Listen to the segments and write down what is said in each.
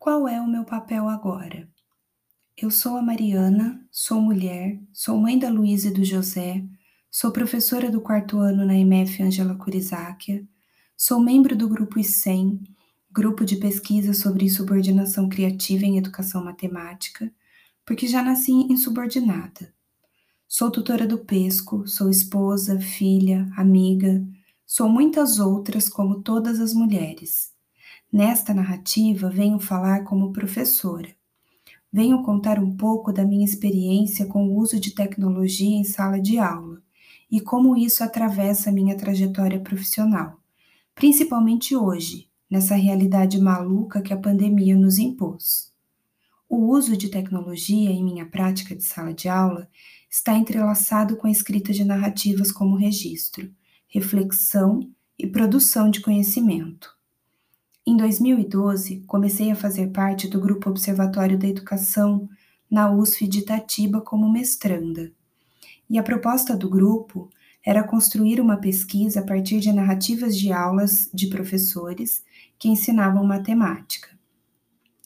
Qual é o meu papel agora? Eu sou a Mariana, sou mulher, sou mãe da Luísa e do José, sou professora do quarto ano na IMF Angela Kurizáquia, sou membro do grupo ICEM, grupo de pesquisa sobre insubordinação criativa em educação matemática, porque já nasci insubordinada. Sou tutora do Pesco, sou esposa, filha, amiga, sou muitas outras como todas as mulheres. Nesta narrativa, venho falar como professora. Venho contar um pouco da minha experiência com o uso de tecnologia em sala de aula e como isso atravessa minha trajetória profissional, principalmente hoje, nessa realidade maluca que a pandemia nos impôs. O uso de tecnologia em minha prática de sala de aula está entrelaçado com a escrita de narrativas como registro, reflexão e produção de conhecimento. Em 2012, comecei a fazer parte do Grupo Observatório da Educação na USF de Itatiba como mestranda. E a proposta do grupo era construir uma pesquisa a partir de narrativas de aulas de professores que ensinavam matemática.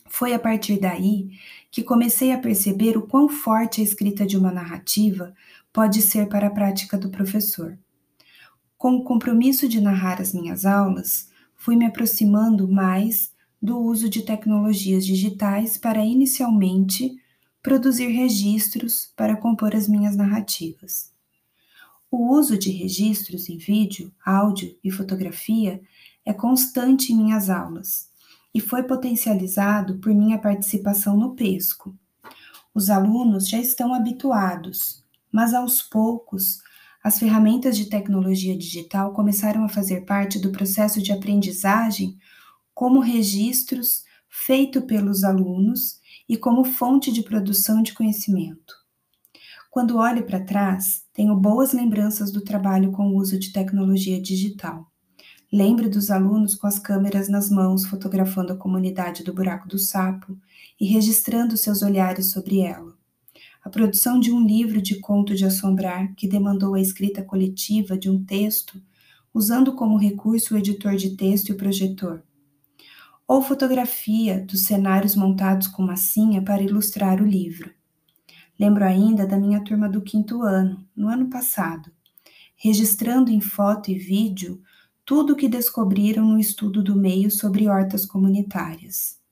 Foi a partir daí que comecei a perceber o quão forte a escrita de uma narrativa pode ser para a prática do professor. Com o compromisso de narrar as minhas aulas, fui me aproximando mais do uso de tecnologias digitais para inicialmente produzir registros para compor as minhas narrativas. O uso de registros em vídeo, áudio e fotografia é constante em minhas aulas e foi potencializado por minha participação no PESCO. Os alunos já estão habituados, mas aos poucos as ferramentas de tecnologia digital começaram a fazer parte do processo de aprendizagem como registros feito pelos alunos e como fonte de produção de conhecimento. Quando olho para trás, tenho boas lembranças do trabalho com o uso de tecnologia digital. Lembro dos alunos com as câmeras nas mãos fotografando a comunidade do Buraco do Sapo e registrando seus olhares sobre ela a produção de um livro de conto de assombrar que demandou a escrita coletiva de um texto, usando como recurso o editor de texto e o projetor. Ou fotografia dos cenários montados com massinha para ilustrar o livro. Lembro ainda da minha turma do quinto ano, no ano passado, registrando em foto e vídeo tudo o que descobriram no estudo do meio sobre hortas comunitárias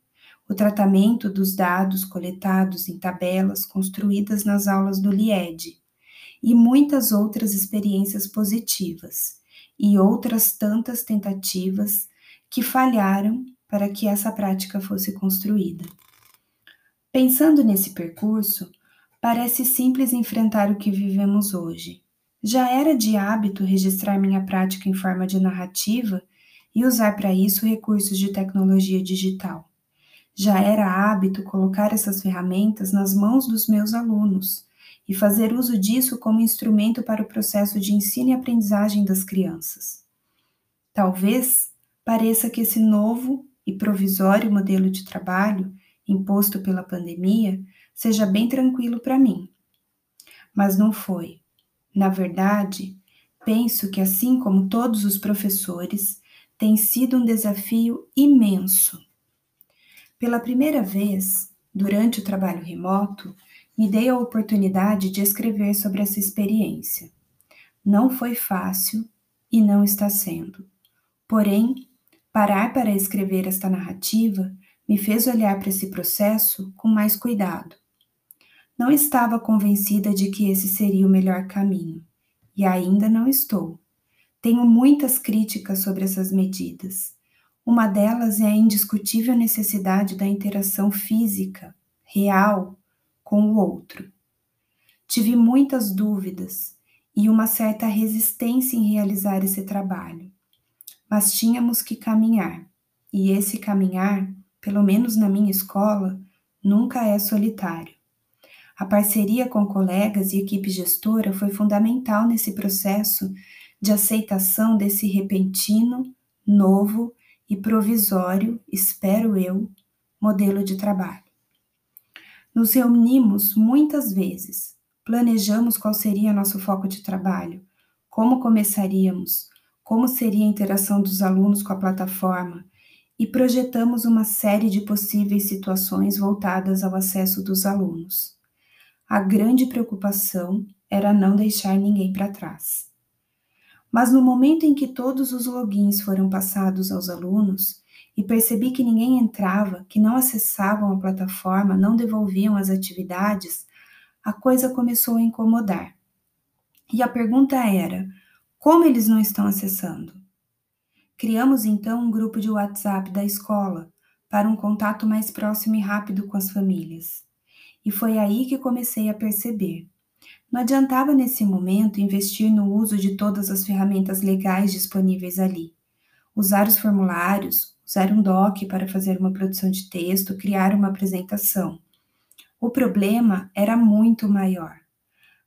o tratamento dos dados coletados em tabelas construídas nas aulas do LIED e muitas outras experiências positivas e outras tantas tentativas que falharam para que essa prática fosse construída. Pensando nesse percurso, parece simples enfrentar o que vivemos hoje. Já era de hábito registrar minha prática em forma de narrativa e usar para isso recursos de tecnologia digital. Já era hábito colocar essas ferramentas nas mãos dos meus alunos e fazer uso disso como instrumento para o processo de ensino e aprendizagem das crianças. Talvez pareça que esse novo e provisório modelo de trabalho imposto pela pandemia seja bem tranquilo para mim. Mas não foi. Na verdade, penso que, assim como todos os professores, tem sido um desafio imenso pela primeira vez, durante o trabalho remoto, me dei a oportunidade de escrever sobre essa experiência. Não foi fácil e não está sendo. Porém, parar para escrever esta narrativa me fez olhar para esse processo com mais cuidado. Não estava convencida de que esse seria o melhor caminho, e ainda não estou. Tenho muitas críticas sobre essas medidas uma delas é a indiscutível necessidade da interação física, real, com o outro. Tive muitas dúvidas e uma certa resistência em realizar esse trabalho, mas tínhamos que caminhar, e esse caminhar, pelo menos na minha escola, nunca é solitário. A parceria com colegas e equipe gestora foi fundamental nesse processo de aceitação desse repentino, novo e provisório, espero eu, modelo de trabalho. Nos reunimos muitas vezes, planejamos qual seria nosso foco de trabalho, como começaríamos, como seria a interação dos alunos com a plataforma e projetamos uma série de possíveis situações voltadas ao acesso dos alunos. A grande preocupação era não deixar ninguém para trás. Mas no momento em que todos os logins foram passados aos alunos e percebi que ninguém entrava, que não acessavam a plataforma, não devolviam as atividades, a coisa começou a incomodar. E a pergunta era: como eles não estão acessando? Criamos então um grupo de WhatsApp da escola para um contato mais próximo e rápido com as famílias. E foi aí que comecei a perceber. Não adiantava nesse momento investir no uso de todas as ferramentas legais disponíveis ali. Usar os formulários, usar um doc para fazer uma produção de texto, criar uma apresentação. O problema era muito maior.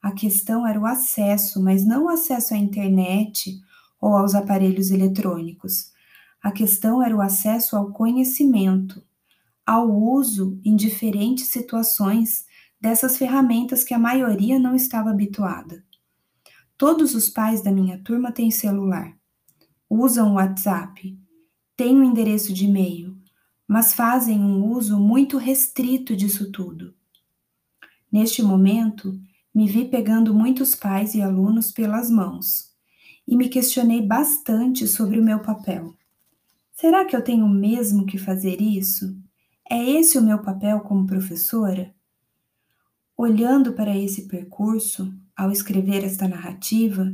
A questão era o acesso, mas não o acesso à internet ou aos aparelhos eletrônicos. A questão era o acesso ao conhecimento, ao uso em diferentes situações dessas ferramentas que a maioria não estava habituada. Todos os pais da minha turma têm celular, usam o WhatsApp, têm um endereço de e-mail, mas fazem um uso muito restrito disso tudo. Neste momento, me vi pegando muitos pais e alunos pelas mãos e me questionei bastante sobre o meu papel. Será que eu tenho mesmo que fazer isso? É esse o meu papel como professora? Olhando para esse percurso, ao escrever esta narrativa,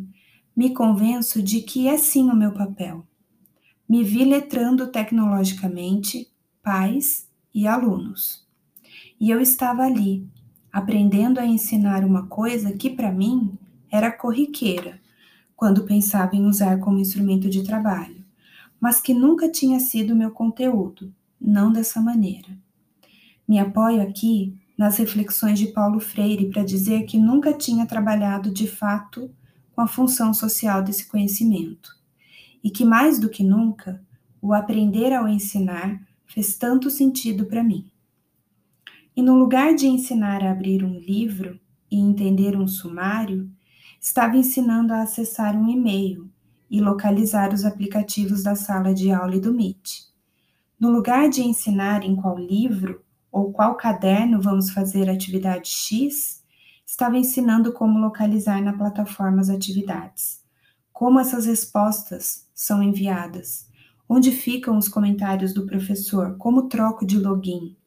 me convenço de que é sim o meu papel. Me vi letrando tecnologicamente pais e alunos. E eu estava ali, aprendendo a ensinar uma coisa que para mim era corriqueira, quando pensava em usar como instrumento de trabalho, mas que nunca tinha sido meu conteúdo, não dessa maneira. Me apoio aqui nas reflexões de Paulo Freire para dizer que nunca tinha trabalhado de fato com a função social desse conhecimento e que mais do que nunca o aprender ao ensinar fez tanto sentido para mim. E no lugar de ensinar a abrir um livro e entender um sumário, estava ensinando a acessar um e-mail e localizar os aplicativos da sala de aula e do Meet. No lugar de ensinar em qual livro ou qual caderno vamos fazer atividade X, estava ensinando como localizar na plataforma as atividades, como essas respostas são enviadas, onde ficam os comentários do professor, como troco de login.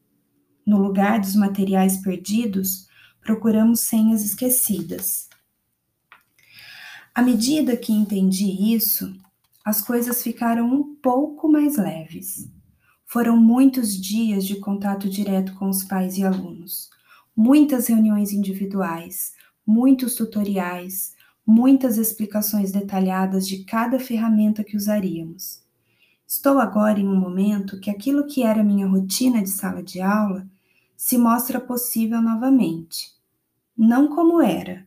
No lugar dos materiais perdidos, procuramos senhas esquecidas. À medida que entendi isso, as coisas ficaram um pouco mais leves. Foram muitos dias de contato direto com os pais e alunos, muitas reuniões individuais, muitos tutoriais, muitas explicações detalhadas de cada ferramenta que usaríamos. Estou agora em um momento que aquilo que era minha rotina de sala de aula se mostra possível novamente. Não como era,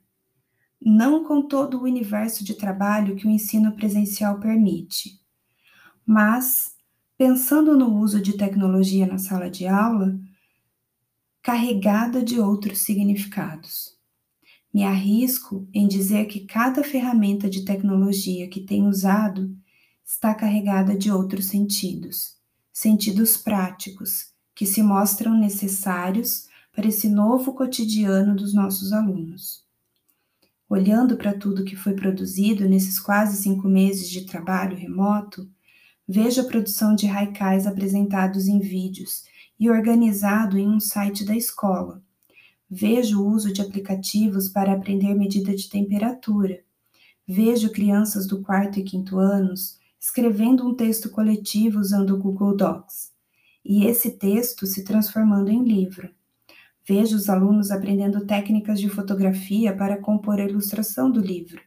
não com todo o universo de trabalho que o ensino presencial permite, mas pensando no uso de tecnologia na sala de aula, carregada de outros significados. Me arrisco em dizer que cada ferramenta de tecnologia que tenho usado está carregada de outros sentidos, sentidos práticos, que se mostram necessários para esse novo cotidiano dos nossos alunos. Olhando para tudo que foi produzido nesses quase cinco meses de trabalho remoto, vejo a produção de haikais apresentados em vídeos e organizado em um site da escola. Vejo o uso de aplicativos para aprender medida de temperatura. Vejo crianças do quarto e quinto anos escrevendo um texto coletivo usando o Google Docs, e esse texto se transformando em livro. Vejo os alunos aprendendo técnicas de fotografia para compor a ilustração do livro.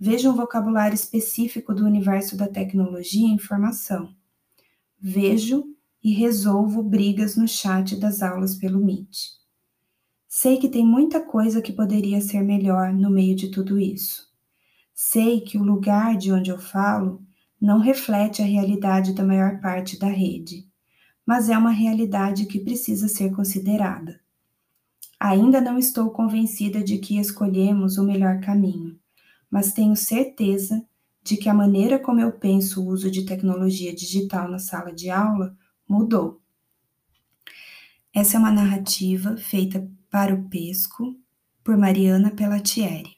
Vejo um vocabulário específico do universo da tecnologia e informação. Vejo e resolvo brigas no chat das aulas pelo Meet. Sei que tem muita coisa que poderia ser melhor no meio de tudo isso. Sei que o lugar de onde eu falo não reflete a realidade da maior parte da rede, mas é uma realidade que precisa ser considerada. Ainda não estou convencida de que escolhemos o melhor caminho, mas tenho certeza de que a maneira como eu penso o uso de tecnologia digital na sala de aula mudou. Essa é uma narrativa feita para o Pesco por Mariana Pellatieri.